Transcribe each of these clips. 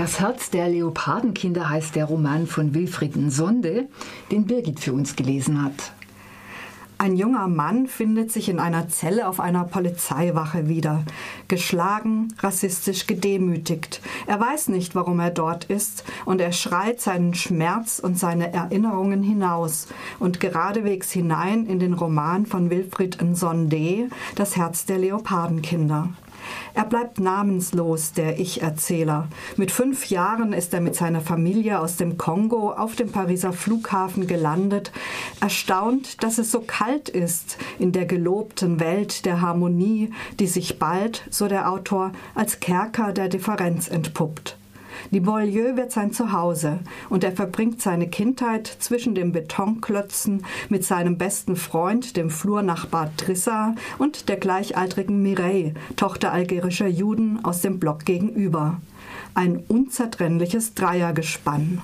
Das Herz der Leopardenkinder heißt der Roman von Wilfried Sonde, den Birgit für uns gelesen hat. Ein junger Mann findet sich in einer Zelle auf einer Polizeiwache wieder. Geschlagen, rassistisch gedemütigt. Er weiß nicht, warum er dort ist, und er schreit seinen Schmerz und seine Erinnerungen hinaus und geradewegs hinein in den Roman von Wilfried Nsonde, Das Herz der Leopardenkinder. Er bleibt namenslos, der Ich-Erzähler. Mit fünf Jahren ist er mit seiner Familie aus dem Kongo auf dem Pariser Flughafen gelandet, erstaunt, dass es so kalt ist in der gelobten Welt der Harmonie, die sich bald, so der Autor, als Kerker der Differenz entpuppt. Die Beaulieu wird sein Zuhause und er verbringt seine Kindheit zwischen den Betonklötzen mit seinem besten Freund, dem Flurnachbar Trissa und der gleichaltrigen Mireille, Tochter algerischer Juden aus dem Block gegenüber. Ein unzertrennliches Dreiergespann.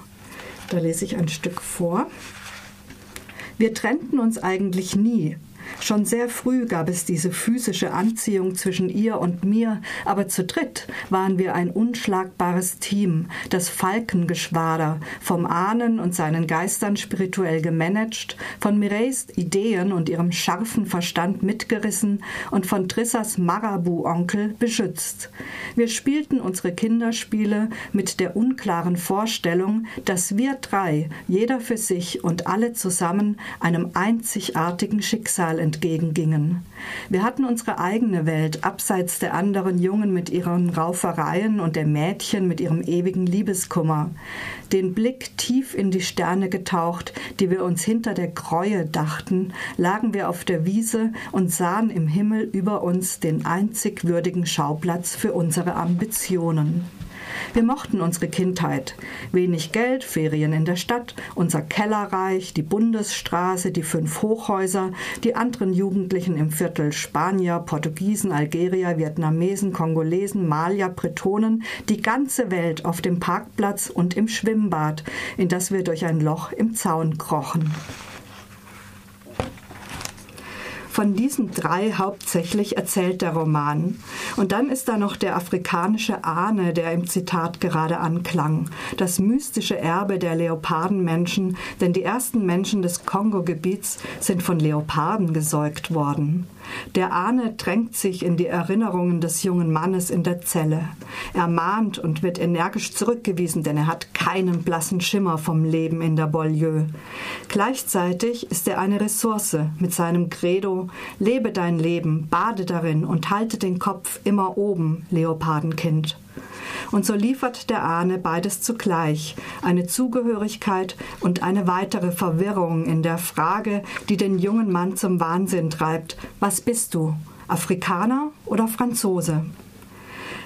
Da lese ich ein Stück vor. Wir trennten uns eigentlich nie, Schon sehr früh gab es diese physische Anziehung zwischen ihr und mir, aber zu dritt waren wir ein unschlagbares Team, das Falkengeschwader, vom Ahnen und seinen Geistern spirituell gemanagt, von Mireilles Ideen und ihrem scharfen Verstand mitgerissen und von Trissas Marabu-Onkel beschützt. Wir spielten unsere Kinderspiele mit der unklaren Vorstellung, dass wir drei, jeder für sich und alle zusammen, einem einzigartigen Schicksal entgegengingen. Wir hatten unsere eigene Welt, abseits der anderen Jungen mit ihren Raufereien und der Mädchen mit ihrem ewigen Liebeskummer. Den Blick tief in die Sterne getaucht, die wir uns hinter der Gräue dachten, lagen wir auf der Wiese und sahen im Himmel über uns den einzig würdigen Schauplatz für unsere Ambitionen. Wir mochten unsere Kindheit. Wenig Geld, Ferien in der Stadt, unser Kellerreich, die Bundesstraße, die fünf Hochhäuser, die anderen Jugendlichen im Viertel Spanier, Portugiesen, Algerier, Vietnamesen, Kongolesen, Malier, Bretonen, die ganze Welt auf dem Parkplatz und im Schwimmbad, in das wir durch ein Loch im Zaun krochen. Von diesen drei hauptsächlich erzählt der Roman. Und dann ist da noch der afrikanische Ahne, der im Zitat gerade anklang. Das mystische Erbe der Leopardenmenschen, denn die ersten Menschen des Kongo-Gebiets sind von Leoparden gesäugt worden. Der Ahne drängt sich in die Erinnerungen des jungen Mannes in der Zelle. Er mahnt und wird energisch zurückgewiesen, denn er hat keinen blassen Schimmer vom Leben in der Beaulieu. Gleichzeitig ist er eine Ressource mit seinem Credo Lebe dein Leben, bade darin und halte den Kopf immer oben, Leopardenkind. Und so liefert der Ahne beides zugleich, eine Zugehörigkeit und eine weitere Verwirrung in der Frage, die den jungen Mann zum Wahnsinn treibt. Was bist du? Afrikaner oder Franzose?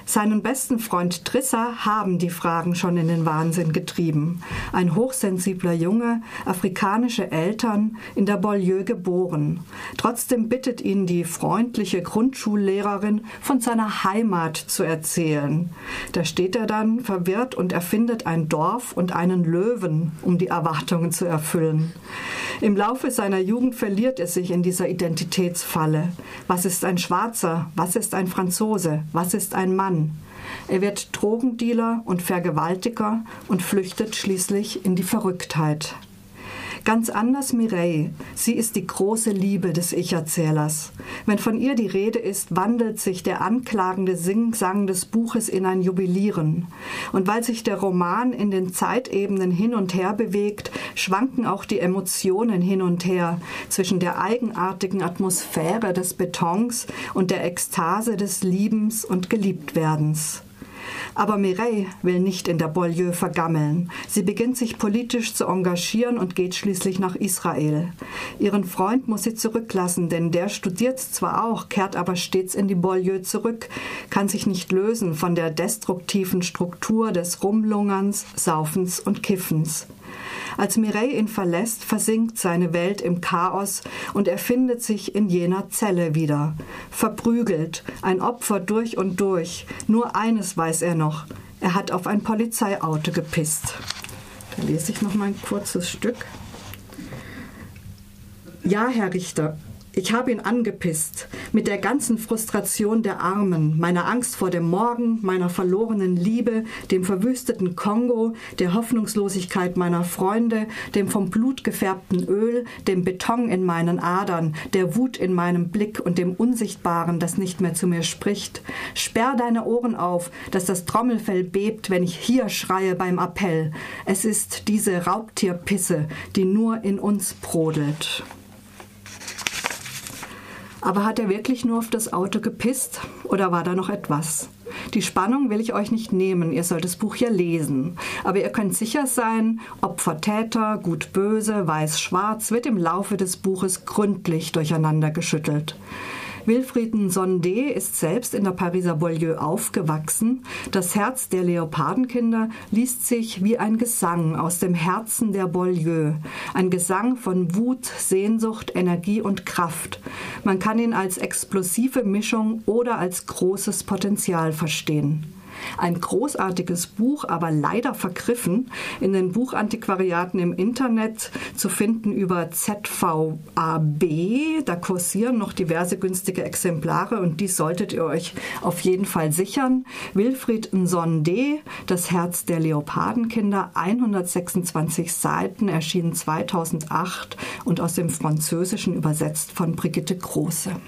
Seinen besten Freund Trissa haben die Fragen schon in den Wahnsinn getrieben. Ein hochsensibler Junge, afrikanische Eltern, in der Beaulieu geboren. Trotzdem bittet ihn die freundliche Grundschullehrerin, von seiner Heimat zu erzählen. Da steht er dann verwirrt und erfindet ein Dorf und einen Löwen, um die Erwartungen zu erfüllen. Im Laufe seiner Jugend verliert er sich in dieser Identitätsfalle. Was ist ein Schwarzer? Was ist ein Franzose? Was ist ein Mann? Er wird Drogendealer und Vergewaltiger und flüchtet schließlich in die Verrücktheit. Ganz anders Mireille. Sie ist die große Liebe des Ich-Erzählers. Wenn von ihr die Rede ist, wandelt sich der anklagende Singsang des Buches in ein Jubilieren. Und weil sich der Roman in den Zeitebenen hin und her bewegt, schwanken auch die Emotionen hin und her zwischen der eigenartigen Atmosphäre des Betons und der Ekstase des Liebens und Geliebtwerdens. Aber Mireille will nicht in der Beaulieu vergammeln. Sie beginnt sich politisch zu engagieren und geht schließlich nach Israel. Ihren Freund muss sie zurücklassen, denn der studiert zwar auch, kehrt aber stets in die Beaulieu zurück, kann sich nicht lösen von der destruktiven Struktur des Rumlungerns, Saufens und Kiffens. Als Mireille ihn verlässt, versinkt seine Welt im Chaos und er findet sich in jener Zelle wieder. Verprügelt, ein Opfer durch und durch. Nur eines weiß er noch. Er hat auf ein Polizeiauto gepisst. Da lese ich noch mal ein kurzes Stück. Ja, Herr Richter, ich habe ihn angepisst. mit der ganzen Frustration der Armen, meiner Angst vor dem Morgen, meiner verlorenen Liebe, dem verwüsteten Kongo, der Hoffnungslosigkeit meiner Freunde, dem vom Blut gefärbten Öl, dem Beton in meinen Adern, der Wut in meinem Blick und dem Unsichtbaren, das nicht mehr zu mir spricht. Sperr deine Ohren auf, dass das Trommelfell bebt, wenn ich hier schreie beim Appell. Es ist diese Raubtierpisse, die nur in uns brodelt. Aber hat er wirklich nur auf das Auto gepisst oder war da noch etwas? Die Spannung will ich euch nicht nehmen, ihr sollt das Buch ja lesen. Aber ihr könnt sicher sein, Opfer Täter, gut böse, weiß schwarz wird im Laufe des Buches gründlich durcheinander geschüttelt. Wilfrieden Sondé ist selbst in der Pariser Beaulieu aufgewachsen. Das Herz der Leopardenkinder liest sich wie ein Gesang aus dem Herzen der Beaulieu. Ein Gesang von Wut, Sehnsucht, Energie und Kraft. Man kann ihn als explosive Mischung oder als großes Potenzial verstehen. Ein großartiges Buch, aber leider vergriffen, in den Buchantiquariaten im Internet zu finden über ZVAB. Da kursieren noch diverse günstige Exemplare und die solltet ihr euch auf jeden Fall sichern. Wilfried Nsonde, Das Herz der Leopardenkinder, 126 Seiten, erschienen 2008 und aus dem Französischen übersetzt von Brigitte Große.